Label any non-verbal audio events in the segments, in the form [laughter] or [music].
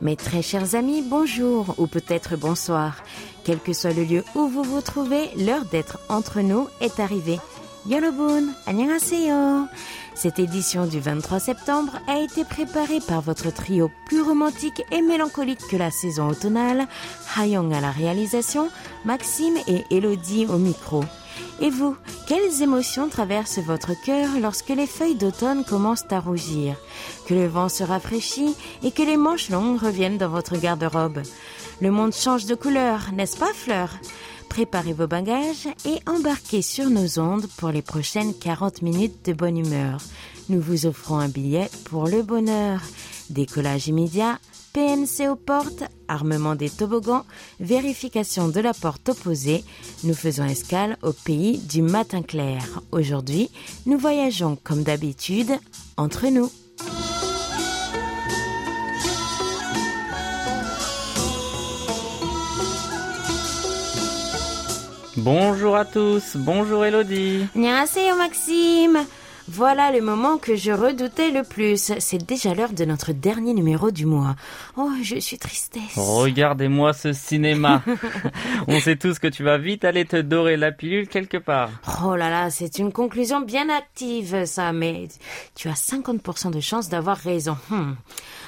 Mes très chers amis, bonjour ou peut-être bonsoir. Quel que soit le lieu où vous vous trouvez, l'heure d'être entre nous est arrivée. Yorobun, annyeonghaseyo. Cette édition du 23 septembre a été préparée par votre trio plus romantique et mélancolique que la saison automnale, Hayong à la réalisation, Maxime et Elodie au micro. Et vous, quelles émotions traversent votre cœur lorsque les feuilles d'automne commencent à rougir, que le vent se rafraîchit et que les manches longues reviennent dans votre garde-robe? Le monde change de couleur, n'est-ce pas, Fleur? Préparez vos bagages et embarquez sur nos ondes pour les prochaines 40 minutes de bonne humeur. Nous vous offrons un billet pour le bonheur. Décollage immédiat, PNC aux portes, armement des toboggans, vérification de la porte opposée. Nous faisons escale au pays du matin clair. Aujourd'hui, nous voyageons comme d'habitude entre nous. Bonjour à tous, bonjour Elodie. Maxime. Voilà le moment que je redoutais le plus. C'est déjà l'heure de notre dernier numéro du mois. Oh, je suis tristesse. Regardez-moi ce cinéma. [laughs] On sait tous que tu vas vite aller te dorer la pilule quelque part. Oh là là, c'est une conclusion bien active, ça, mais tu as 50% de chance d'avoir raison. Hmm.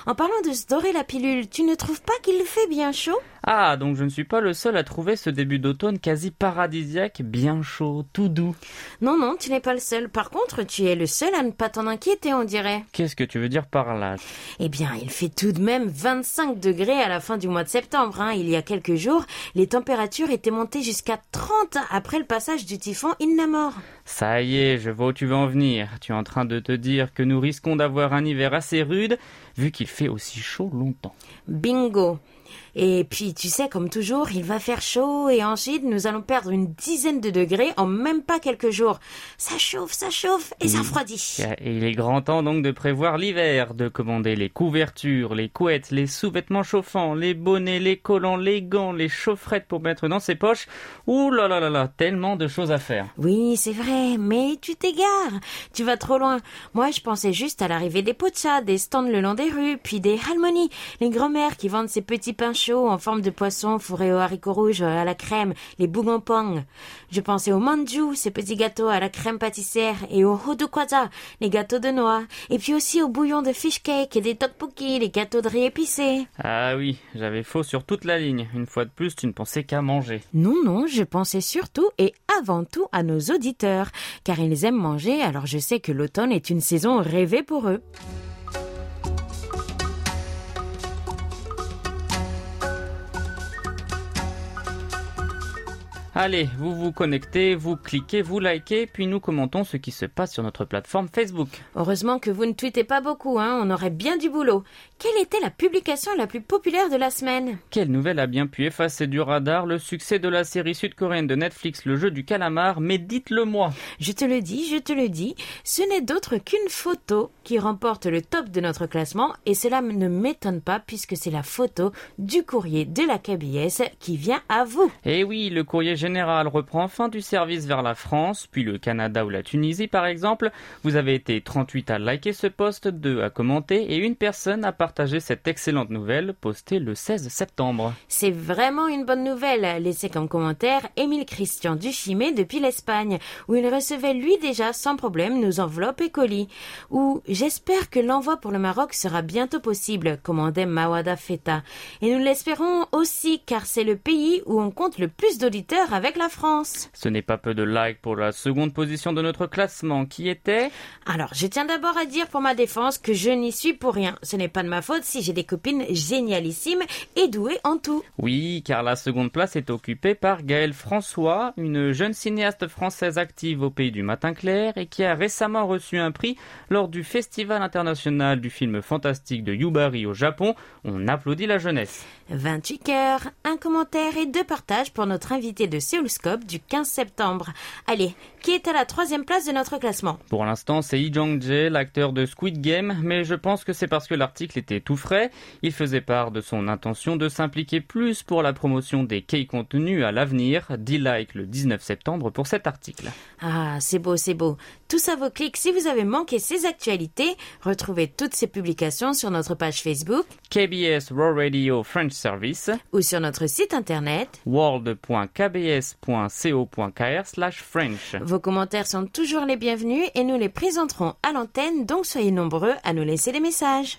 En parlant de se dorer la pilule, tu ne trouves pas qu'il fait bien chaud? Ah, donc je ne suis pas le seul à trouver ce début d'automne quasi paradisiaque, bien chaud, tout doux. Non, non, tu n'es pas le seul. Par contre, tu es le seul à ne pas t'en inquiéter, on dirait. Qu'est-ce que tu veux dire par là? Eh bien, il fait tout de même 25 degrés à la fin du mois de septembre. Hein. Il y a quelques jours, les températures étaient montées jusqu'à 30 après le passage du typhon Innamor. Ça y est, je vois où tu veux en venir. Tu es en train de te dire que nous risquons d'avoir un hiver assez rude, vu qu'il fait aussi chaud longtemps. Bingo et puis, tu sais, comme toujours, il va faire chaud et ensuite nous allons perdre une dizaine de degrés en même pas quelques jours. Ça chauffe, ça chauffe et ça refroidit. Et il est grand temps donc de prévoir l'hiver, de commander les couvertures, les couettes, les sous-vêtements chauffants, les bonnets, les collants, les gants, les chaufferettes pour mettre dans ses poches. Ouh là là là là, tellement de choses à faire. Oui, c'est vrai, mais tu t'égares. Tu vas trop loin. Moi, je pensais juste à l'arrivée des pochas, des stands le long des rues, puis des halmonies, les grand-mères qui vendent ces petits pains chauds en forme de poisson fourré aux haricots rouges à la crème, les bougampong. Je pensais aux manju, ces petits gâteaux à la crème pâtissière, et aux hodokwaza, les gâteaux de noix, et puis aussi au bouillon de fish cake et des tteokbokki, les gâteaux de riz épicés. Ah oui, j'avais faux sur toute la ligne. Une fois de plus, tu ne pensais qu'à manger. Non, non, je pensais surtout et avant tout à nos auditeurs, car ils aiment manger, alors je sais que l'automne est une saison rêvée pour eux. Allez, vous vous connectez, vous cliquez, vous likez, puis nous commentons ce qui se passe sur notre plateforme Facebook. Heureusement que vous ne tweetez pas beaucoup, hein, on aurait bien du boulot. Quelle était la publication la plus populaire de la semaine? Quelle nouvelle a bien pu effacer du radar le succès de la série sud-coréenne de Netflix Le jeu du calamar? Mais dites-le moi Je te le dis, je te le dis, ce n'est d'autre qu'une photo qui remporte le top de notre classement, et cela ne m'étonne pas puisque c'est la photo du courrier de la KBS qui vient à vous. Eh oui, le courrier général reprend enfin du service vers la France, puis le Canada ou la Tunisie par exemple. Vous avez été 38 à liker ce post, 2 à commenter et une personne a partagé cette excellente nouvelle postée le 16 septembre. C'est vraiment une bonne nouvelle, laissée comme commentaire Émile Christian Duchimé depuis l'Espagne, où il recevait lui déjà sans problème nos enveloppes et colis. Ou j'espère que l'envoi pour le Maroc sera bientôt possible, commandait Mawada Feta. Et nous l'espérons aussi car c'est le pays où on compte le plus d'auditeurs avec la France. Ce n'est pas peu de likes pour la seconde position de notre classement qui était... Alors, je tiens d'abord à dire pour ma défense que je n'y suis pour rien. Ce n'est pas de ma faute si j'ai des copines génialissimes et douées en tout. Oui, car la seconde place est occupée par Gaëlle François, une jeune cinéaste française active au pays du matin clair et qui a récemment reçu un prix lors du Festival international du film fantastique de Yubari au Japon. On applaudit la jeunesse. 28 cœurs, un commentaire et deux partages pour notre invité de du 15 septembre. Allez, qui est à la troisième place de notre classement Pour l'instant, c'est Lee Jong-jae, l'acteur de Squid Game, mais je pense que c'est parce que l'article était tout frais. Il faisait part de son intention de s'impliquer plus pour la promotion des K-contenus à l'avenir. 10 likes le 19 septembre pour cet article. Ah, c'est beau, c'est beau. Tout ça vos clics. Si vous avez manqué ces actualités, retrouvez toutes ces publications sur notre page Facebook KBS Raw Radio French Service ou sur notre site internet world.kbs.co.kr/french. Vos commentaires sont toujours les bienvenus et nous les présenterons à l'antenne, donc soyez nombreux à nous laisser des messages.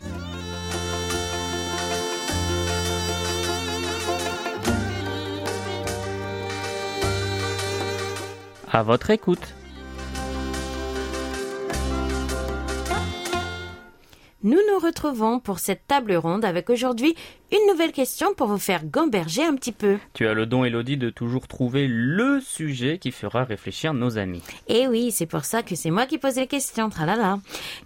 À votre écoute. Nous nous retrouvons pour cette table ronde avec aujourd'hui une nouvelle question pour vous faire gamberger un petit peu. Tu as le don, Elodie, de toujours trouver le sujet qui fera réfléchir nos amis. Eh oui, c'est pour ça que c'est moi qui pose les questions, tralala.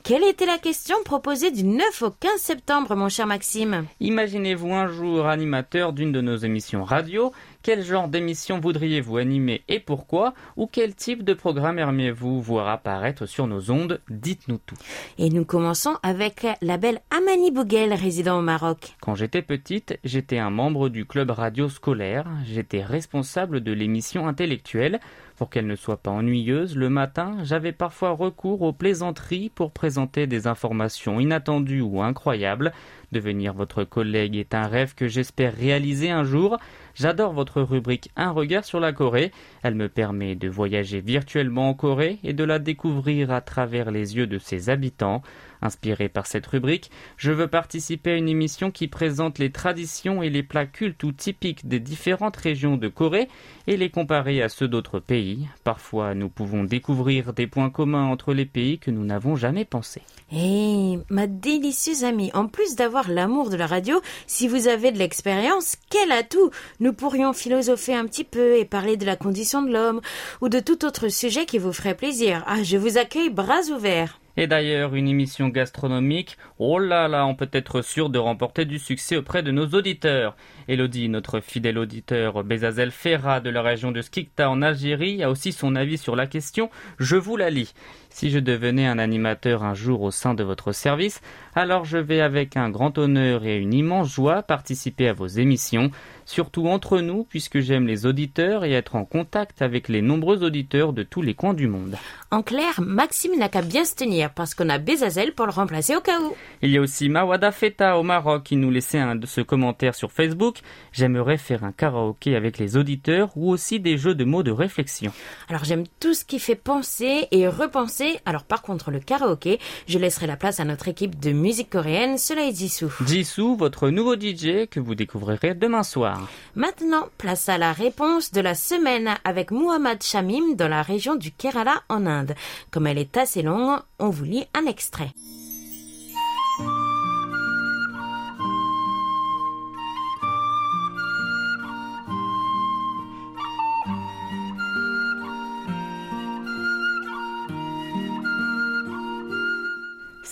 Quelle était la question proposée du 9 au 15 septembre, mon cher Maxime? Imaginez-vous un jour animateur d'une de nos émissions radio quel genre d'émission voudriez-vous animer et pourquoi Ou quel type de programme aimeriez-vous voir apparaître sur nos ondes Dites-nous tout. Et nous commençons avec la belle Amani Bouguel, résident au Maroc. Quand j'étais petite, j'étais un membre du club radio scolaire. J'étais responsable de l'émission intellectuelle. Pour qu'elle ne soit pas ennuyeuse, le matin, j'avais parfois recours aux plaisanteries pour présenter des informations inattendues ou incroyables. Devenir votre collègue est un rêve que j'espère réaliser un jour. J'adore votre rubrique Un regard sur la Corée. Elle me permet de voyager virtuellement en Corée et de la découvrir à travers les yeux de ses habitants. Inspiré par cette rubrique, je veux participer à une émission qui présente les traditions et les plats cultes ou typiques des différentes régions de Corée et les comparer à ceux d'autres pays. Parfois, nous pouvons découvrir des points communs entre les pays que nous n'avons jamais pensé. Hé, ma délicieuse amie, en plus d'avoir l'amour de la radio, si vous avez de l'expérience, quel atout Nous pourrions philosopher un petit peu et parler de la condition de l'homme ou de tout autre sujet qui vous ferait plaisir. Ah, je vous accueille bras ouverts. Et d'ailleurs, une émission gastronomique, oh là là, on peut être sûr de remporter du succès auprès de nos auditeurs. Elodie, notre fidèle auditeur Bezazel Ferra de la région de Skikta en Algérie, a aussi son avis sur la question. Je vous la lis. Si je devenais un animateur un jour au sein de votre service, alors je vais avec un grand honneur et une immense joie participer à vos émissions, surtout entre nous puisque j'aime les auditeurs et être en contact avec les nombreux auditeurs de tous les coins du monde. En clair, Maxime n'a qu'à bien se tenir parce qu'on a Bezazel pour le remplacer au cas où. Il y a aussi Mawada Feta au Maroc qui nous laissait un de ce commentaire sur Facebook. J'aimerais faire un karaoké avec les auditeurs ou aussi des jeux de mots de réflexion. Alors j'aime tout ce qui fait penser et repenser alors par contre, le karaoké, je laisserai la place à notre équipe de musique coréenne, cela est Jisoo. Jisoo, votre nouveau DJ que vous découvrirez demain soir. Maintenant, place à la réponse de la semaine avec Muhammad Shamim dans la région du Kerala en Inde. Comme elle est assez longue, on vous lit un extrait.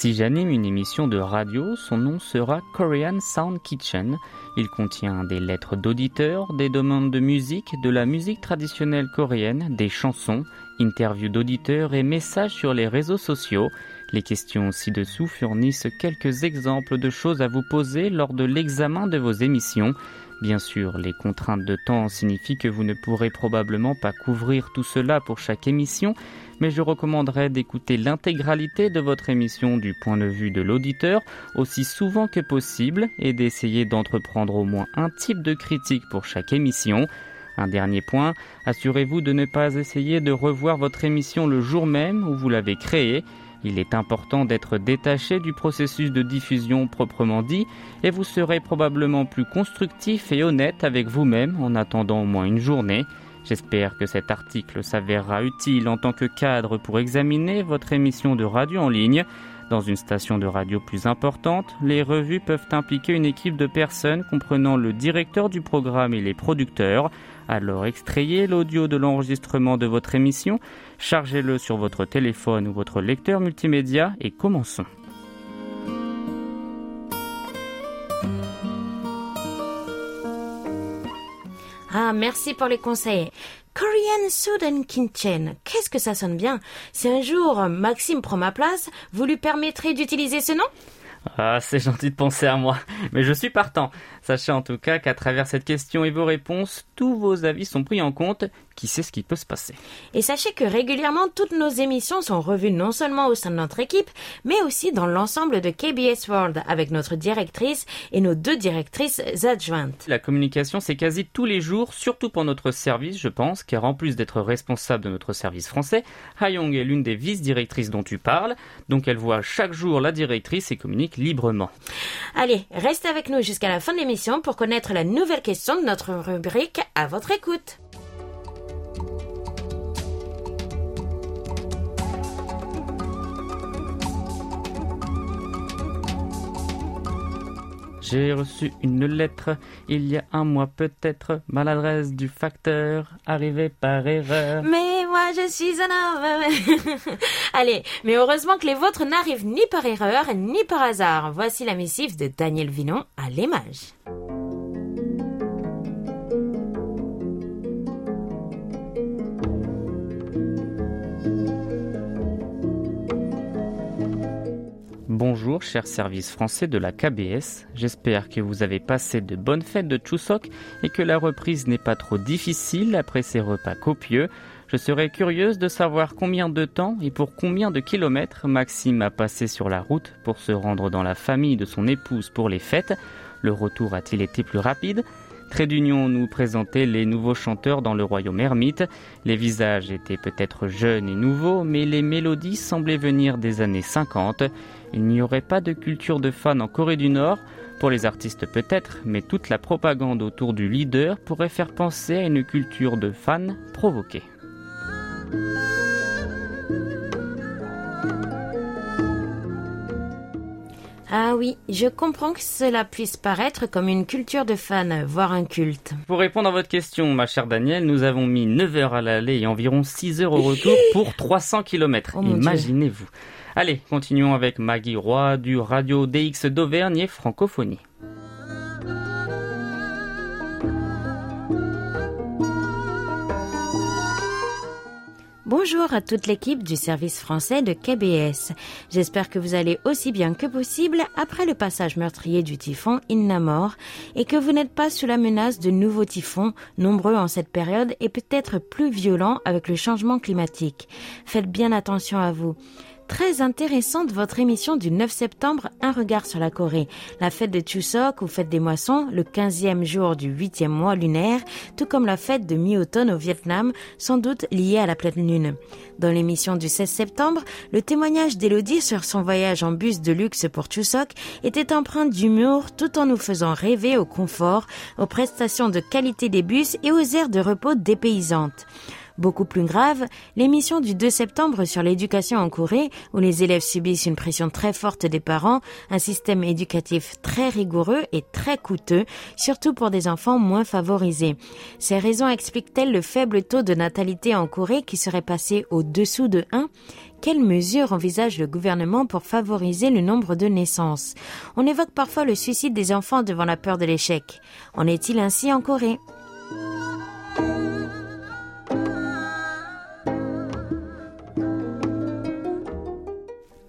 Si j'anime une émission de radio, son nom sera Korean Sound Kitchen. Il contient des lettres d'auditeurs, des demandes de musique, de la musique traditionnelle coréenne, des chansons, interviews d'auditeurs et messages sur les réseaux sociaux. Les questions ci-dessous fournissent quelques exemples de choses à vous poser lors de l'examen de vos émissions. Bien sûr, les contraintes de temps signifient que vous ne pourrez probablement pas couvrir tout cela pour chaque émission, mais je recommanderais d'écouter l'intégralité de votre émission du point de vue de l'auditeur aussi souvent que possible et d'essayer d'entreprendre au moins un type de critique pour chaque émission. Un dernier point, assurez-vous de ne pas essayer de revoir votre émission le jour même où vous l'avez créée. Il est important d'être détaché du processus de diffusion proprement dit et vous serez probablement plus constructif et honnête avec vous-même en attendant au moins une journée. J'espère que cet article s'avérera utile en tant que cadre pour examiner votre émission de radio en ligne. Dans une station de radio plus importante, les revues peuvent impliquer une équipe de personnes comprenant le directeur du programme et les producteurs. Alors extrayez l'audio de l'enregistrement de votre émission, chargez-le sur votre téléphone ou votre lecteur multimédia et commençons. Ah, merci pour les conseils. Korean Sudan Kitchen. Qu'est-ce que ça sonne bien. Si un jour Maxime prend ma place, vous lui permettrez d'utiliser ce nom? Ah, c'est gentil de penser à moi, mais je suis partant. Sachez en tout cas qu'à travers cette question et vos réponses, tous vos avis sont pris en compte. Qui sait ce qui peut se passer? Et sachez que régulièrement, toutes nos émissions sont revues non seulement au sein de notre équipe, mais aussi dans l'ensemble de KBS World avec notre directrice et nos deux directrices adjointes. La communication, c'est quasi tous les jours, surtout pour notre service, je pense, car en plus d'être responsable de notre service français, Hayong est l'une des vice-directrices dont tu parles, donc elle voit chaque jour la directrice et communique librement. Allez, restez avec nous jusqu'à la fin de l'émission pour connaître la nouvelle question de notre rubrique à votre écoute. J'ai reçu une lettre il y a un mois peut-être, maladresse du facteur, arrivé par erreur. Mais moi je suis un homme. [laughs] Allez, mais heureusement que les vôtres n'arrivent ni par erreur ni par hasard. Voici la missive de Daniel Vinon à l'émage. Bonjour, cher service français de la KBS. J'espère que vous avez passé de bonnes fêtes de Chuseok et que la reprise n'est pas trop difficile après ces repas copieux. Je serais curieuse de savoir combien de temps et pour combien de kilomètres Maxime a passé sur la route pour se rendre dans la famille de son épouse pour les fêtes. Le retour a-t-il été plus rapide? Trait d'Union nous présentait les nouveaux chanteurs dans le royaume ermite. Les visages étaient peut-être jeunes et nouveaux, mais les mélodies semblaient venir des années 50. Il n'y aurait pas de culture de fans en Corée du Nord. Pour les artistes peut-être, mais toute la propagande autour du leader pourrait faire penser à une culture de fans provoquée. Ah oui, je comprends que cela puisse paraître comme une culture de fans, voire un culte. Pour répondre à votre question, ma chère Danielle, nous avons mis 9 heures à l'aller et environ 6 heures au retour [laughs] pour 300 km. Imaginez-vous. Allez, continuons avec Maggie Roy du Radio DX d'Auvergne et Francophonie. Bonjour à toute l'équipe du service français de KBS. J'espère que vous allez aussi bien que possible après le passage meurtrier du typhon Innamor et que vous n'êtes pas sous la menace de nouveaux typhons, nombreux en cette période et peut-être plus violents avec le changement climatique. Faites bien attention à vous. Très intéressante votre émission du 9 septembre, Un regard sur la Corée. La fête de Chuseok ou fête des moissons, le 15e jour du 8e mois lunaire, tout comme la fête de mi-automne au Vietnam, sans doute liée à la pleine lune. Dans l'émission du 16 septembre, le témoignage d'Elodie sur son voyage en bus de luxe pour Chuseok était empreint d'humour tout en nous faisant rêver au confort, aux prestations de qualité des bus et aux aires de repos dépaysantes. Beaucoup plus grave, l'émission du 2 septembre sur l'éducation en Corée, où les élèves subissent une pression très forte des parents, un système éducatif très rigoureux et très coûteux, surtout pour des enfants moins favorisés. Ces raisons expliquent-elles le faible taux de natalité en Corée qui serait passé au-dessous de 1 quelles mesures envisage le gouvernement pour favoriser le nombre de naissances? On évoque parfois le suicide des enfants devant la peur de l'échec. En est-il ainsi en Corée?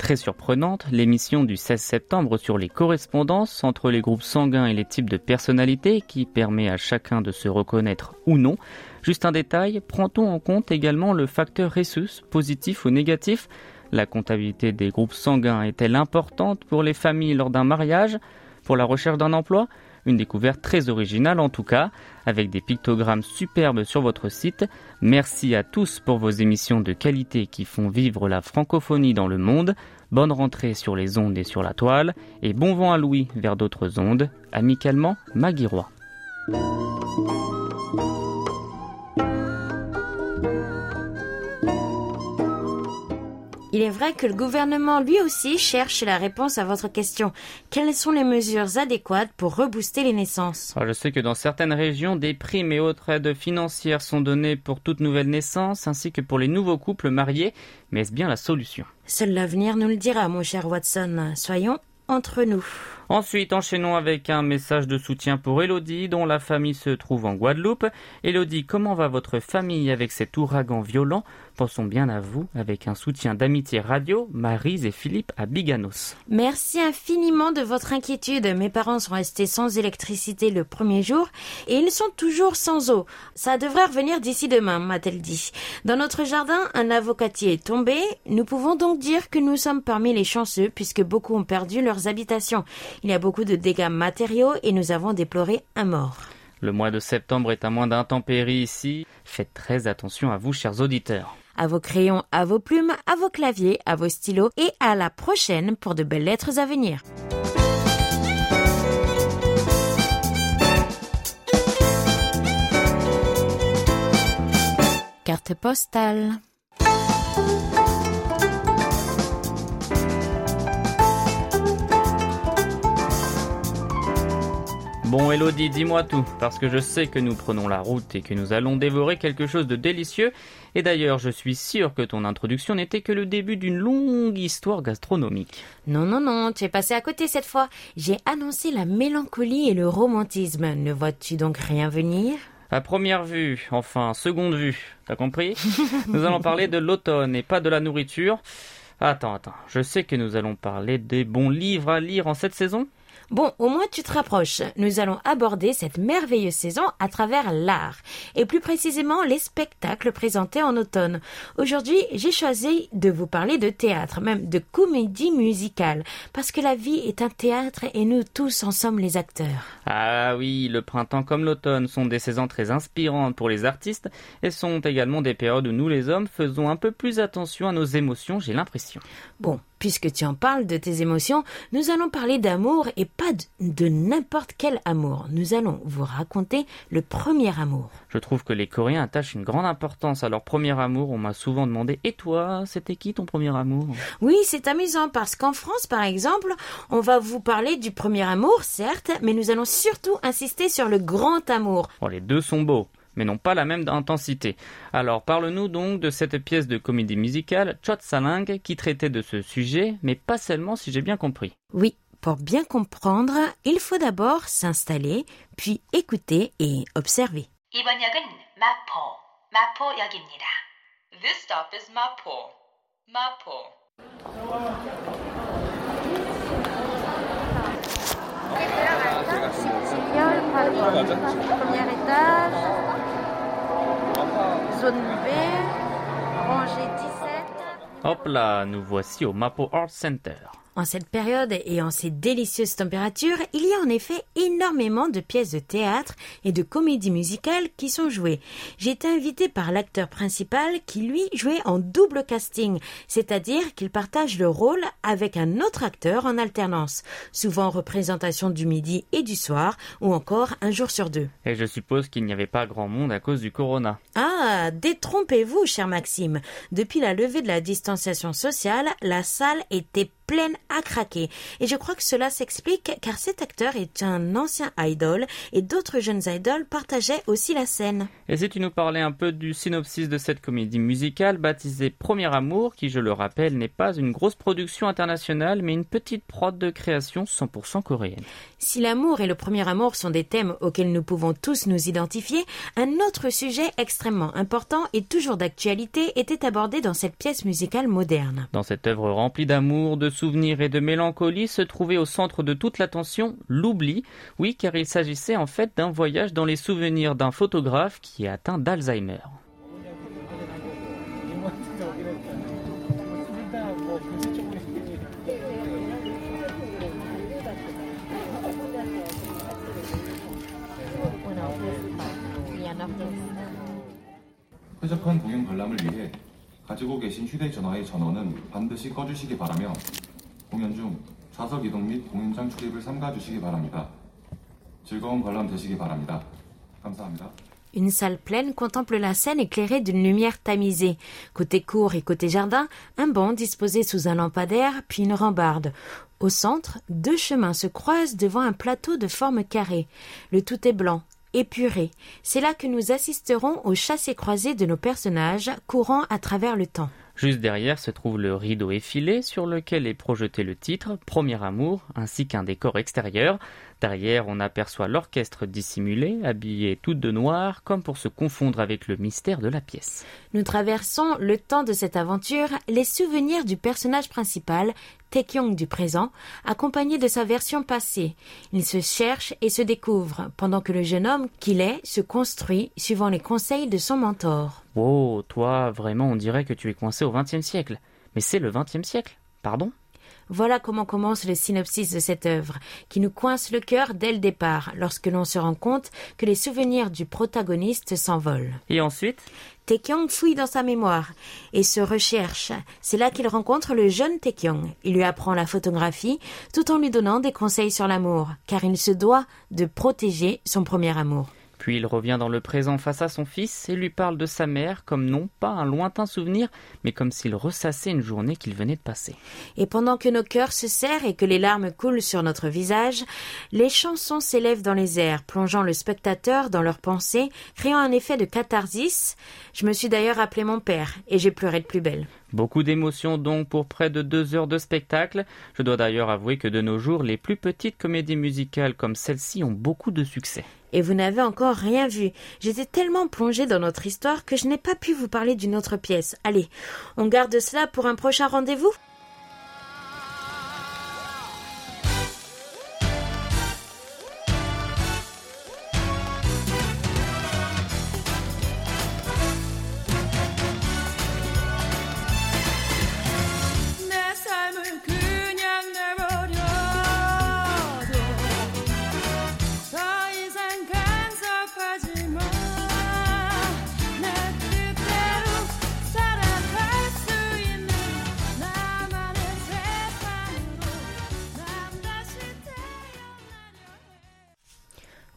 Très surprenante, l'émission du 16 septembre sur les correspondances entre les groupes sanguins et les types de personnalités qui permet à chacun de se reconnaître ou non. Juste un détail, prend-on en compte également le facteur Rhesus, positif ou négatif? La comptabilité des groupes sanguins est-elle importante pour les familles lors d'un mariage Pour la recherche d'un emploi? Une découverte très originale en tout cas, avec des pictogrammes superbes sur votre site. Merci à tous pour vos émissions de qualité qui font vivre la francophonie dans le monde. Bonne rentrée sur les ondes et sur la toile, et bon vent à Louis vers d'autres ondes. Amicalement, Maggie Il est vrai que le gouvernement lui aussi cherche la réponse à votre question. Quelles sont les mesures adéquates pour rebooster les naissances? Ah, Je sais que dans certaines régions, des primes et autres aides financières sont données pour toute nouvelle naissance ainsi que pour les nouveaux couples mariés. Mais est-ce bien la solution? Seul l'avenir nous le dira, mon cher Watson. Soyons entre nous. Ensuite, enchaînons avec un message de soutien pour Elodie, dont la famille se trouve en Guadeloupe. Elodie, comment va votre famille avec cet ouragan violent? Pensons bien à vous, avec un soutien d'amitié radio, Marise et Philippe à Biganos. Merci infiniment de votre inquiétude. Mes parents sont restés sans électricité le premier jour et ils sont toujours sans eau. Ça devrait revenir d'ici demain, m'a-t-elle dit. Dans notre jardin, un avocatier est tombé. Nous pouvons donc dire que nous sommes parmi les chanceux puisque beaucoup ont perdu leurs habitations. Il y a beaucoup de dégâts matériaux et nous avons déploré un mort. Le mois de septembre est un mois d'intempéries ici. Faites très attention à vous, chers auditeurs à vos crayons, à vos plumes, à vos claviers, à vos stylos et à la prochaine pour de belles lettres à venir. Carte postale. Bon Elodie, dis-moi tout, parce que je sais que nous prenons la route et que nous allons dévorer quelque chose de délicieux, et d'ailleurs je suis sûr que ton introduction n'était que le début d'une longue histoire gastronomique. Non, non, non, tu es passé à côté cette fois. J'ai annoncé la mélancolie et le romantisme. Ne vois-tu donc rien venir? À première vue, enfin seconde vue, t'as compris? [laughs] Nous allons parler de l'automne et pas de la nourriture. Attends, attends, je sais que nous allons parler des bons livres à lire en cette saison? Bon, au moins tu te rapproches. Nous allons aborder cette merveilleuse saison à travers l'art, et plus précisément les spectacles présentés en automne. Aujourd'hui, j'ai choisi de vous parler de théâtre, même de comédie musicale, parce que la vie est un théâtre et nous tous en sommes les acteurs. Ah oui, le printemps comme l'automne sont des saisons très inspirantes pour les artistes, et sont également des périodes où nous les hommes faisons un peu plus attention à nos émotions, j'ai l'impression. Bon, puisque tu en parles de tes émotions, nous allons parler d'amour et pas de, n'importe quel amour. Nous allons vous raconter le premier amour. Je trouve que les Coréens attachent une grande importance à leur premier amour. On m'a souvent demandé Et toi, c'était qui ton premier amour? Oui, c'est amusant parce qu'en France, par exemple, on va vous parler du premier amour, certes, mais nous allons surtout insister sur le grand amour. Oh, les deux sont beaux mais n'ont pas la même intensité. Alors parle-nous donc de cette pièce de comédie musicale Chot Saling qui traitait de ce sujet, mais pas seulement si j'ai bien compris. Oui, pour bien comprendre, il faut d'abord s'installer, puis écouter et observer. 이번 역은 마포, 마포역입니다. This stop is 마포, 마포. Premier étage, zone B, rangée 17. Hop là, nous voici au Mapo Art Center. En cette période et en ces délicieuses températures, il y a en effet énormément de pièces de théâtre et de comédies musicales qui sont jouées. J'ai été invitée par l'acteur principal qui lui jouait en double casting, c'est-à-dire qu'il partage le rôle avec un autre acteur en alternance, souvent représentation du midi et du soir, ou encore un jour sur deux. Et je suppose qu'il n'y avait pas grand monde à cause du corona. Ah, détrompez-vous, cher Maxime. Depuis la levée de la distanciation sociale, la salle était pleine à craquer. Et je crois que cela s'explique car cet acteur est un ancien idol et d'autres jeunes idoles partageaient aussi la scène. Et si tu nous parlais un peu du synopsis de cette comédie musicale baptisée Premier Amour, qui je le rappelle n'est pas une grosse production internationale mais une petite prod de création 100% coréenne. Si l'amour et le premier amour sont des thèmes auxquels nous pouvons tous nous identifier, un autre sujet extrêmement important et toujours d'actualité était abordé dans cette pièce musicale moderne. Dans cette œuvre remplie d'amour, de souvenirs et de mélancolie se trouvait au centre de toute l'attention l'oubli, oui car il s'agissait en fait d'un voyage dans les souvenirs d'un photographe qui est atteint d'Alzheimer. 가지고 계신 휴대전화의 전원은 반드시 꺼주시기 바라며 공연 중 좌석 이동 및 공연장 출입을 삼가주시기 바랍니다. 즐거운 관람 되시기 바랍니다. 감사합니다. Une salle pleine contemple la scène éclairée d'une lumière tamisée. Côté cour et côté jardin, un banc disposé sous un lampadaire, puis une rambarde. Au centre, deux chemins se croisent devant un plateau de forme carrée. Le tout est blanc, épuré. C'est là que nous assisterons au chassé croisé de nos personnages courant à travers le temps. Juste derrière se trouve le rideau effilé sur lequel est projeté le titre Premier amour ainsi qu'un décor extérieur. Derrière, on aperçoit l'orchestre dissimulé, habillé tout de noir, comme pour se confondre avec le mystère de la pièce. Nous traversons le temps de cette aventure, les souvenirs du personnage principal, Taekyong du présent, accompagné de sa version passée. Il se cherche et se découvre, pendant que le jeune homme qu'il est se construit suivant les conseils de son mentor. Oh, toi, vraiment, on dirait que tu es coincé au XXe siècle. Mais c'est le XXe siècle, pardon? Voilà comment commence le synopsis de cette œuvre, qui nous coince le cœur dès le départ, lorsque l'on se rend compte que les souvenirs du protagoniste s'envolent. Et ensuite? Taekyong fouille dans sa mémoire et se recherche. C'est là qu'il rencontre le jeune Taekyong. Il lui apprend la photographie tout en lui donnant des conseils sur l'amour, car il se doit de protéger son premier amour. Puis il revient dans le présent face à son fils et lui parle de sa mère comme non pas un lointain souvenir, mais comme s'il ressassait une journée qu'il venait de passer. Et pendant que nos cœurs se serrent et que les larmes coulent sur notre visage, les chansons s'élèvent dans les airs, plongeant le spectateur dans leurs pensées, créant un effet de catharsis. Je me suis d'ailleurs appelé mon père et j'ai pleuré de plus belle. Beaucoup d'émotions donc pour près de deux heures de spectacle. Je dois d'ailleurs avouer que de nos jours, les plus petites comédies musicales comme celle-ci ont beaucoup de succès. Et vous n'avez encore rien vu. J'étais tellement plongée dans notre histoire que je n'ai pas pu vous parler d'une autre pièce. Allez, on garde cela pour un prochain rendez-vous?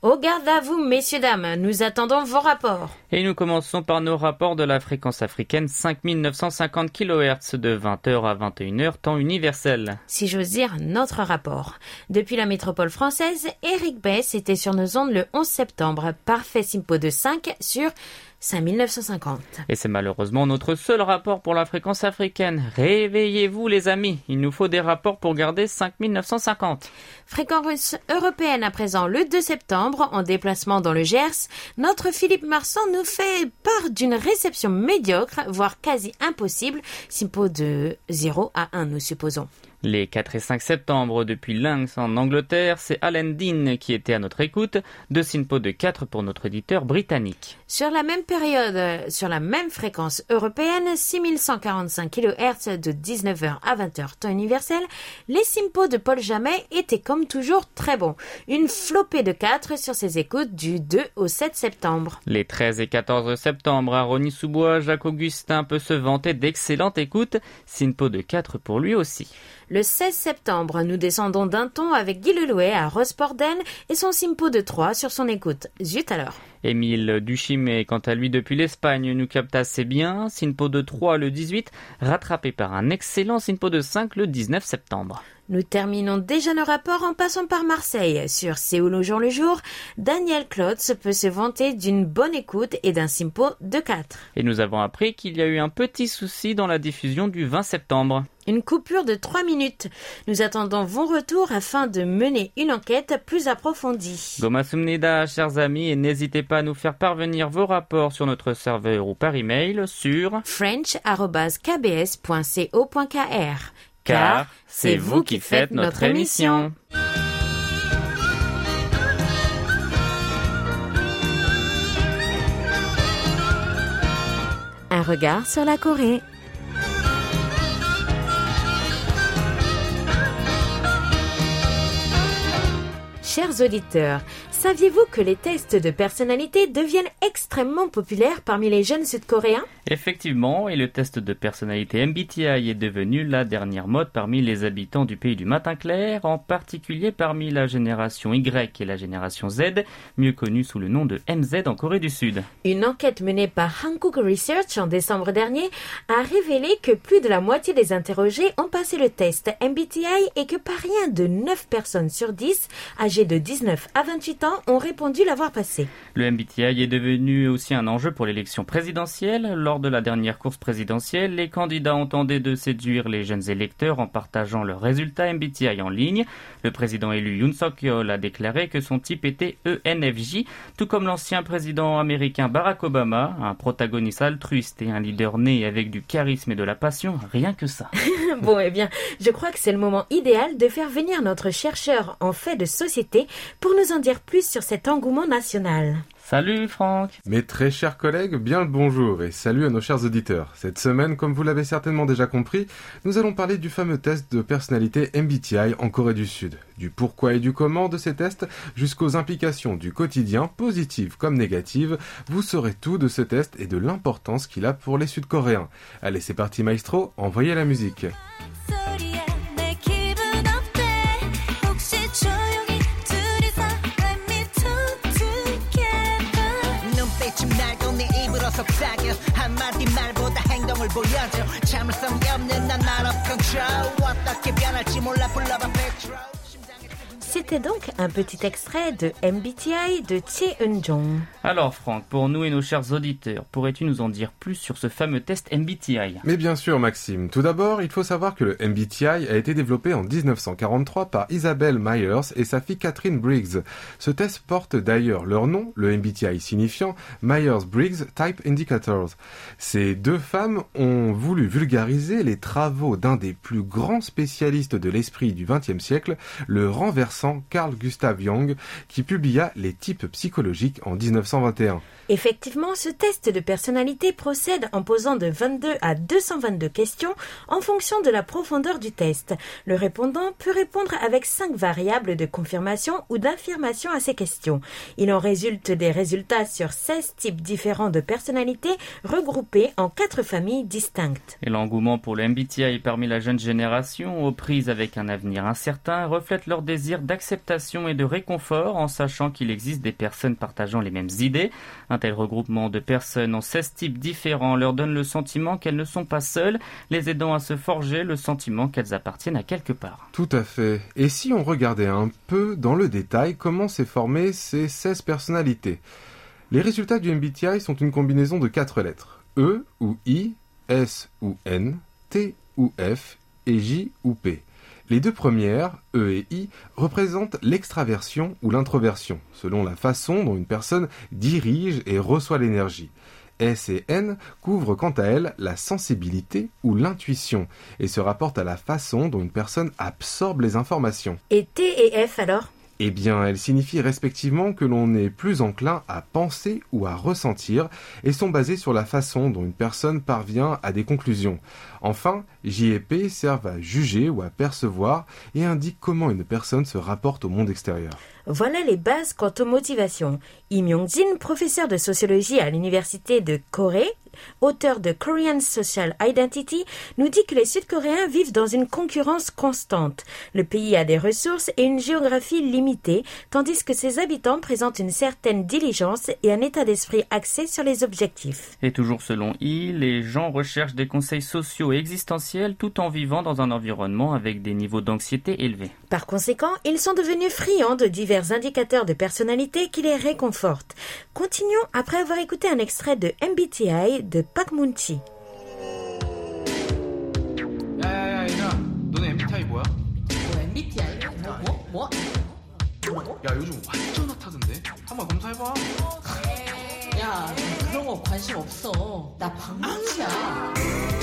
Au garde à vous, messieurs, dames, nous attendons vos rapports. Et nous commençons par nos rapports de la fréquence africaine 5950 kHz de 20h à 21h, temps universel. Si j'ose dire, notre rapport. Depuis la métropole française, Eric Bess était sur nos ondes le 11 septembre. Parfait Simpo de 5 sur 5950. Et c'est malheureusement notre seul rapport pour la fréquence africaine. Réveillez-vous les amis, il nous faut des rapports pour garder 5950. Fréquence européenne à présent le 2 septembre en déplacement dans le Gers. Notre Philippe Marsan nous fait part d'une réception médiocre, voire quasi impossible, simpo de 0 à 1 nous supposons. Les 4 et 5 septembre, depuis Lynx en Angleterre, c'est Alan Dean qui était à notre écoute, de Sinpo de 4 pour notre éditeur britannique. Sur la même période, sur la même fréquence européenne, 6145 kHz de 19h à 20h temps universel, les Simpo de Paul Jamet étaient comme toujours très bons. Une flopée de 4 sur ses écoutes du 2 au 7 septembre. Les 13 et 14 septembre, à Rony-sous-Bois, Jacques Augustin peut se vanter d'excellentes écoutes, Simpo de 4 pour lui aussi. Le 16 septembre, nous descendons d'un ton avec Guy Lelouet à Rosporden et son Simpo de 3 sur son écoute. Zut alors. Émile Duchimé, quant à lui depuis l'Espagne, nous capte assez bien. Simpo de 3 le 18, rattrapé par un excellent Simpo de 5 le 19 septembre. Nous terminons déjà nos rapports en passant par Marseille. Sur Séoul au jour le jour, Daniel Klotz peut se vanter d'une bonne écoute et d'un simpo de 4. Et nous avons appris qu'il y a eu un petit souci dans la diffusion du 20 septembre. Une coupure de 3 minutes. Nous attendons vos retours afin de mener une enquête plus approfondie. Goma chers amis, et n'hésitez pas à nous faire parvenir vos rapports sur notre serveur ou par email sur french.kbs.co.kr car c'est vous qui faites notre émission. Un regard sur la Corée. Chers auditeurs, Saviez-vous que les tests de personnalité deviennent extrêmement populaires parmi les jeunes sud-coréens? Effectivement, et le test de personnalité MBTI est devenu la dernière mode parmi les habitants du pays du matin clair, en particulier parmi la génération Y et la génération Z, mieux connue sous le nom de MZ en Corée du Sud. Une enquête menée par Hankook Research en décembre dernier a révélé que plus de la moitié des interrogés ont passé le test MBTI et que pas rien de 9 personnes sur 10 âgées de 19 à 28 ans ont répondu l'avoir passé. Le MBTI est devenu aussi un enjeu pour l'élection présidentielle. Lors de la dernière course présidentielle, les candidats ont tenté de séduire les jeunes électeurs en partageant leurs résultats MBTI en ligne. Le président élu Yoon Suk-yeol a déclaré que son type était ENFJ, tout comme l'ancien président américain Barack Obama, un protagoniste altruiste et un leader né avec du charisme et de la passion, rien que ça. [laughs] bon, eh bien, je crois que c'est le moment idéal de faire venir notre chercheur en fait de société pour nous en dire plus sur cet engouement national. Salut Franck Mes très chers collègues, bien le bonjour et salut à nos chers auditeurs. Cette semaine, comme vous l'avez certainement déjà compris, nous allons parler du fameux test de personnalité MBTI en Corée du Sud. Du pourquoi et du comment de ces tests jusqu'aux implications du quotidien, positives comme négatives, vous saurez tout de ce test et de l'importance qu'il a pour les Sud-Coréens. Allez, c'est parti maestro, envoyez la musique. 속삭여 한마디 말보다 행동을 보여줘. 참을성이 없는 난 나로 컨트롤 어떻게 변할지 몰라 불러봐 petrol C'était donc un petit extrait de MBTI de Chie Eun-jong. Alors Franck, pour nous et nos chers auditeurs, pourrais-tu nous en dire plus sur ce fameux test MBTI Mais bien sûr Maxime. Tout d'abord, il faut savoir que le MBTI a été développé en 1943 par Isabelle Myers et sa fille Catherine Briggs. Ce test porte d'ailleurs leur nom, le MBTI signifiant Myers-Briggs Type Indicators. Ces deux femmes ont voulu vulgariser les travaux d'un des plus grands spécialistes de l'esprit du XXe siècle, le Carl Gustav Jung, qui publia Les types psychologiques en 1921. Effectivement, ce test de personnalité procède en posant de 22 à 222 questions en fonction de la profondeur du test. Le répondant peut répondre avec 5 variables de confirmation ou d'affirmation à ces questions. Il en résulte des résultats sur 16 types différents de personnalités regroupés en 4 familles distinctes. Et l'engouement pour le MBTI parmi la jeune génération, aux prises avec un avenir incertain, reflète leur désir d'acceptation et de réconfort en sachant qu'il existe des personnes partageant les mêmes idées. Un tel regroupement de personnes en 16 types différents leur donne le sentiment qu'elles ne sont pas seules, les aidant à se forger le sentiment qu'elles appartiennent à quelque part. Tout à fait. Et si on regardait un peu dans le détail comment s'est formé ces 16 personnalités? Les résultats du MBTI sont une combinaison de 4 lettres. E ou I, S ou N, T ou F et J ou P. Les deux premières, E et I, représentent l'extraversion ou l'introversion, selon la façon dont une personne dirige et reçoit l'énergie. S et N couvrent quant à elles la sensibilité ou l'intuition et se rapportent à la façon dont une personne absorbe les informations. Et T et F alors? Eh bien, elles signifient respectivement que l'on est plus enclin à penser ou à ressentir et sont basées sur la façon dont une personne parvient à des conclusions. Enfin, J et P servent à juger ou à percevoir et indiquent comment une personne se rapporte au monde extérieur. Voilà les bases quant aux motivations. Im Yong-jin, professeur de sociologie à l'université de Corée, auteur de Korean Social Identity, nous dit que les Sud-Coréens vivent dans une concurrence constante. Le pays a des ressources et une géographie limitée, tandis que ses habitants présentent une certaine diligence et un état d'esprit axé sur les objectifs. Et toujours selon I, les gens recherchent des conseils sociaux et existentiels tout en vivant dans un environnement avec des niveaux d'anxiété élevés. Par conséquent, ils sont devenus friands de divers indicateurs de personnalité qui les réconfortent. Continuons après avoir écouté un extrait de MBTI de Pak Moon-chi. 야야야 이나 너네 MBTI 뭐야? 뭐 MBTI? 뭐? 뭐? 뭐? 야 요즘 완전 핫하던데 한번 검사해봐 야 그런 거 관심 없어 나 방문이야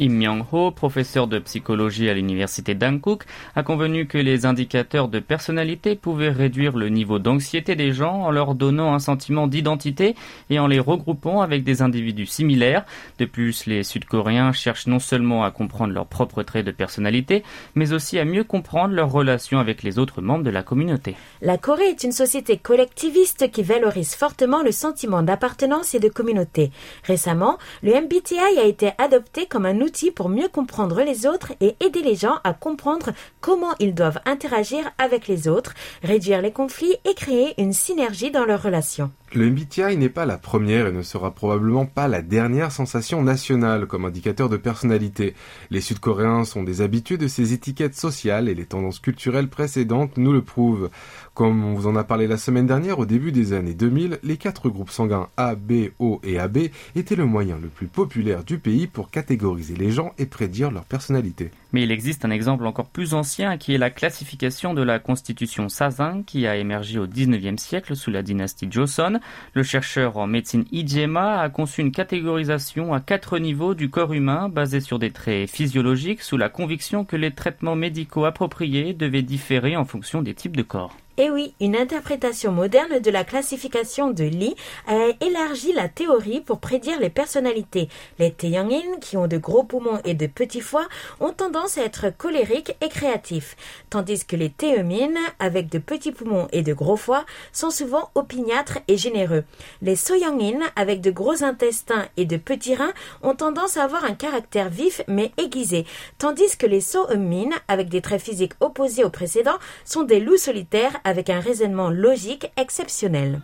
Im Myung-ho, professeur de psychologie à l'université d'Hankook, a convenu que les indicateurs de personnalité pouvaient réduire le niveau d'anxiété des gens en leur donnant un sentiment d'identité et en les regroupant avec des individus similaires. De plus, les Sud-Coréens cherchent non seulement à comprendre leurs propres traits de personnalité, mais aussi à mieux comprendre leurs relations avec les autres membres de la communauté. La Corée est une société collectiviste qui valorise fortement le sentiment d'appartenance et de communauté. Récemment, le MBTI a été adopté comme un outil pour mieux comprendre les autres et aider les gens à comprendre comment ils doivent interagir avec les autres, réduire les conflits et créer une synergie dans leurs relations. Le MBTI n'est pas la première et ne sera probablement pas la dernière sensation nationale comme indicateur de personnalité. Les Sud-Coréens sont des habitués de ces étiquettes sociales et les tendances culturelles précédentes nous le prouvent. Comme on vous en a parlé la semaine dernière, au début des années 2000, les quatre groupes sanguins A, B, O et AB étaient le moyen le plus populaire du pays pour catégoriser les gens et prédire leur personnalité. Mais il existe un exemple encore plus ancien qui est la classification de la constitution Sazin qui a émergé au 19e siècle sous la dynastie Joseon. Le chercheur en médecine Ijema a conçu une catégorisation à quatre niveaux du corps humain basée sur des traits physiologiques sous la conviction que les traitements médicaux appropriés devaient différer en fonction des types de corps. Eh oui, une interprétation moderne de la classification de Lee a élargi la théorie pour prédire les personnalités. Les Taeyongin, qui ont de gros poumons et de petits foies, ont tendance à être colériques et créatifs, tandis que les Taemin, avec de petits poumons et de gros foies, sont souvent opiniâtres et généreux. Les Soyangin, avec de gros intestins et de petits reins, ont tendance à avoir un caractère vif mais aiguisé, tandis que les Soemin, avec des traits physiques opposés aux précédents, sont des loups solitaires un raisonnement logique exceptionnel.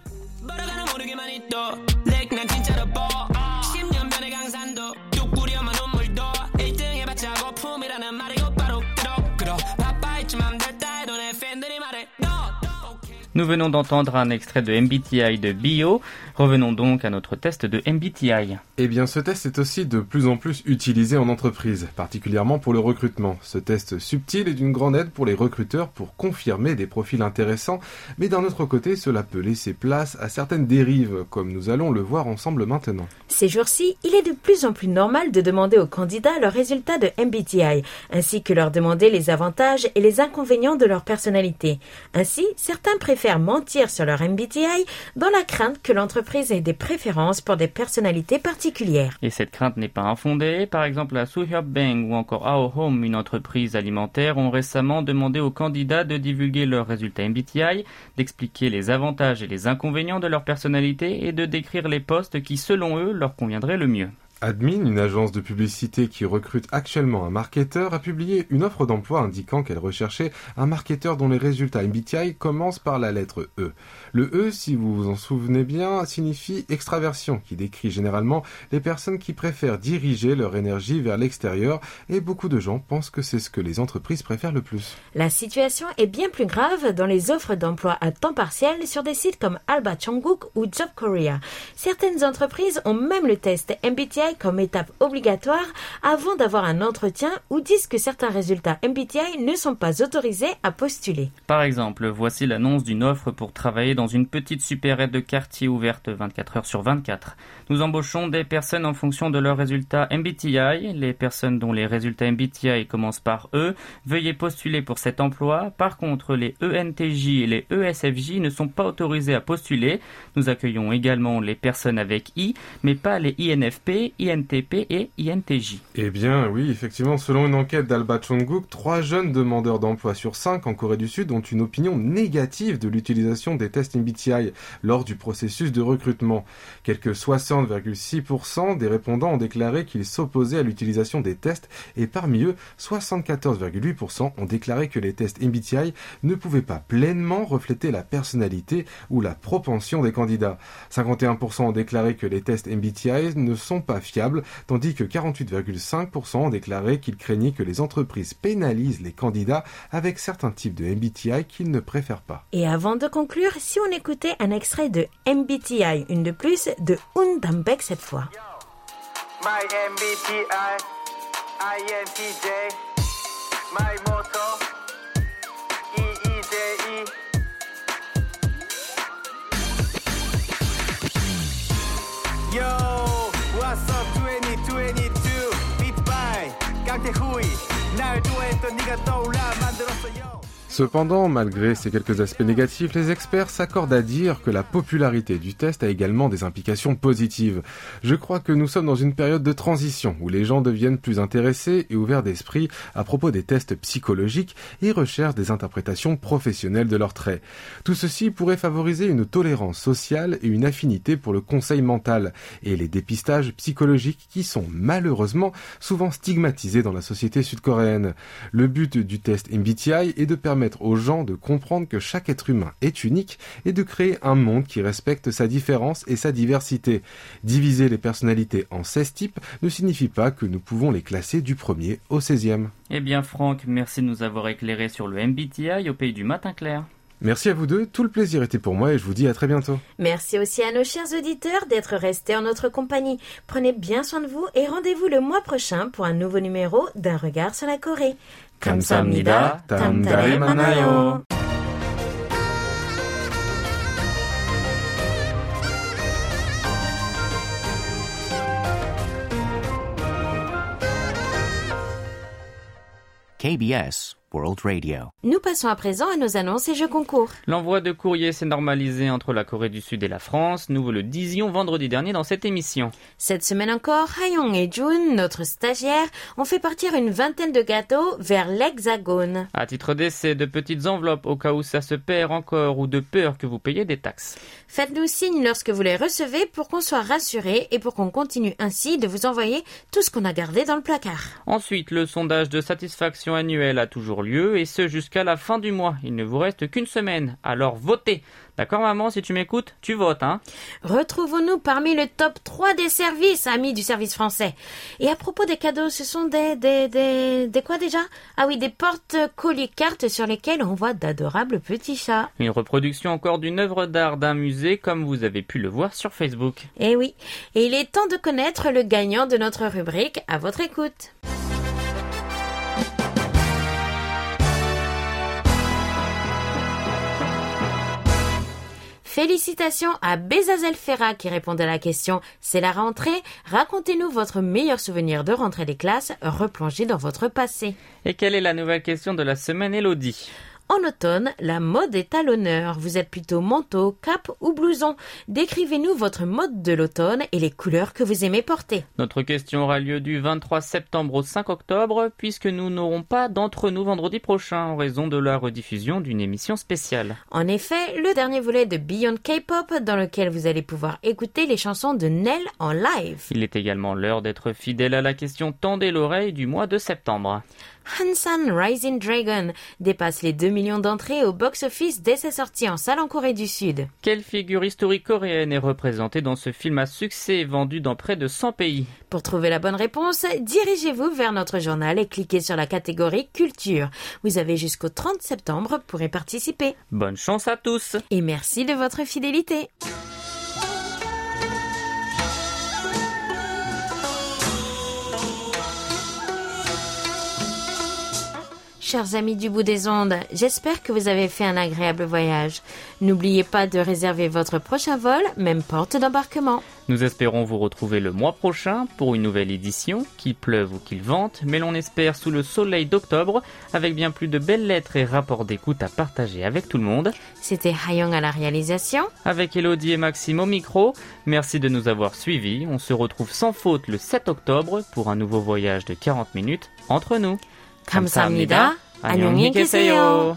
Nous venons d'entendre un extrait de MBTI de Bio. Revenons donc à notre test de MBTI. Eh bien, ce test est aussi de plus en plus utilisé en entreprise, particulièrement pour le recrutement. Ce test subtil est d'une grande aide pour les recruteurs pour confirmer des profils intéressants, mais d'un autre côté, cela peut laisser place à certaines dérives, comme nous allons le voir ensemble maintenant. Ces jours-ci, il est de plus en plus normal de demander aux candidats leurs résultats de MBTI, ainsi que leur demander les avantages et les inconvénients de leur personnalité. Ainsi, certains préfèrent mentir sur leur MBTI dans la crainte que l'entreprise ait des préférences pour des personnalités particulières. Et cette crainte n'est pas infondée. Par exemple, la Suhyop Bank ou encore Ao Home, une entreprise alimentaire, ont récemment demandé aux candidats de divulguer leurs résultats MBTI, d'expliquer les avantages et les inconvénients de leur personnalité et de décrire les postes qui, selon eux, leur conviendraient le mieux. Admin, une agence de publicité qui recrute actuellement un marketeur, a publié une offre d'emploi indiquant qu'elle recherchait un marketeur dont les résultats MBTI commencent par la lettre E. Le E, si vous vous en souvenez bien, signifie extraversion, qui décrit généralement les personnes qui préfèrent diriger leur énergie vers l'extérieur, et beaucoup de gens pensent que c'est ce que les entreprises préfèrent le plus. La situation est bien plus grave dans les offres d'emploi à temps partiel sur des sites comme Alba Chonguk ou Job Korea. Certaines entreprises ont même le test MBTI comme étape obligatoire avant d'avoir un entretien ou disent que certains résultats MBTI ne sont pas autorisés à postuler. Par exemple, voici l'annonce d'une offre pour travailler dans une petite supérette de quartier ouverte 24 heures sur 24. Nous embauchons des personnes en fonction de leurs résultats MBTI. Les personnes dont les résultats MBTI commencent par E, veuillez postuler pour cet emploi. Par contre, les ENTJ et les ESFJ ne sont pas autorisés à postuler. Nous accueillons également les personnes avec I, mais pas les INFP, INTP et INTJ. Eh bien, oui, effectivement, selon une enquête d'Alba Chongguk, trois jeunes demandeurs d'emploi sur cinq en Corée du Sud ont une opinion négative de l'utilisation des tests MBTI lors du processus de recrutement. Quelques 60,6% des répondants ont déclaré qu'ils s'opposaient à l'utilisation des tests et parmi eux, 74,8% ont déclaré que les tests MBTI ne pouvaient pas pleinement refléter la personnalité ou la propension des candidats. 51% ont déclaré que les tests MBTI ne sont pas fiables, tandis que 48,5% ont déclaré qu'ils craignaient que les entreprises pénalisent les candidats avec certains types de MBTI qu'ils ne préfèrent pas. Et avant de conclure, si on écoutait un extrait de MBTI, une de plus, de Undambek cette fois. My MBTI, INTJ, my motto, EEJE. Yo, what's up 2022, Beat by 강태후이 날 좋아했던 네가 떠올라 만들었어 yo. Cependant, malgré ces quelques aspects négatifs, les experts s'accordent à dire que la popularité du test a également des implications positives. Je crois que nous sommes dans une période de transition où les gens deviennent plus intéressés et ouverts d'esprit à propos des tests psychologiques et recherchent des interprétations professionnelles de leurs traits. Tout ceci pourrait favoriser une tolérance sociale et une affinité pour le conseil mental et les dépistages psychologiques qui sont malheureusement souvent stigmatisés dans la société sud-coréenne. Le but du test MBTI est de permettre aux gens de comprendre que chaque être humain est unique et de créer un monde qui respecte sa différence et sa diversité. Diviser les personnalités en 16 types ne signifie pas que nous pouvons les classer du premier au 16e. Eh bien Franck, merci de nous avoir éclairé sur le MBTI au pays du matin clair. Merci à vous deux, tout le plaisir était pour moi et je vous dis à très bientôt. Merci aussi à nos chers auditeurs d'être restés en notre compagnie. Prenez bien soin de vous et rendez-vous le mois prochain pour un nouveau numéro d'un regard sur la Corée. 감사합니다. 다음 달에 만나요. KBS World Radio. Nous passons à présent à nos annonces et jeux concours. L'envoi de courrier s'est normalisé entre la Corée du Sud et la France. Nous vous le disions vendredi dernier dans cette émission. Cette semaine encore, Hayong et Jun, notre stagiaire, ont fait partir une vingtaine de gâteaux vers l'Hexagone. À titre d'essai, de petites enveloppes au cas où ça se perd encore ou de peur que vous payiez des taxes. Faites-nous signe lorsque vous les recevez pour qu'on soit rassuré et pour qu'on continue ainsi de vous envoyer tout ce qu'on a gardé dans le placard. Ensuite, le sondage de satisfaction annuel a toujours lieu et ce jusqu'à la fin du mois. Il ne vous reste qu'une semaine. Alors votez. D'accord maman, si tu m'écoutes, tu votes, hein Retrouvons-nous parmi le top 3 des services, amis du service français. Et à propos des cadeaux, ce sont des, des, des, des quoi déjà? Ah oui, des porte-colis cartes sur lesquelles on voit d'adorables petits chats. Une reproduction encore d'une œuvre d'art d'un musée comme vous avez pu le voir sur Facebook. Eh oui, et il est temps de connaître le gagnant de notre rubrique à votre écoute. Félicitations à Bezazel Ferra qui répondait à la question. C'est la rentrée. Racontez-nous votre meilleur souvenir de rentrée des classes replongé dans votre passé. Et quelle est la nouvelle question de la semaine, Elodie? En automne, la mode est à l'honneur. Vous êtes plutôt manteau, cap ou blouson. Décrivez-nous votre mode de l'automne et les couleurs que vous aimez porter. Notre question aura lieu du 23 septembre au 5 octobre, puisque nous n'aurons pas d'entre nous vendredi prochain en raison de la rediffusion d'une émission spéciale. En effet, le dernier volet de Beyond K-pop dans lequel vous allez pouvoir écouter les chansons de Nell en live. Il est également l'heure d'être fidèle à la question Tendez l'oreille du mois de septembre. Hansan Rising Dragon dépasse les 2 millions d'entrées au box-office dès sa sortie en salle en Corée du Sud. Quelle figure historique coréenne est représentée dans ce film à succès vendu dans près de 100 pays? Pour trouver la bonne réponse, dirigez-vous vers notre journal et cliquez sur la catégorie Culture. Vous avez jusqu'au 30 septembre pour y participer. Bonne chance à tous Et merci de votre fidélité. Chers amis du bout des ondes, j'espère que vous avez fait un agréable voyage. N'oubliez pas de réserver votre prochain vol, même porte d'embarquement. Nous espérons vous retrouver le mois prochain pour une nouvelle édition, qu'il pleuve ou qu'il vente, mais l'on espère sous le soleil d'octobre, avec bien plus de belles lettres et rapports d'écoute à partager avec tout le monde. C'était Hayong à la réalisation. Avec Elodie et Maxime au micro, merci de nous avoir suivis. On se retrouve sans faute le 7 octobre pour un nouveau voyage de 40 minutes entre nous. 감사합니다. 안녕히 계세요.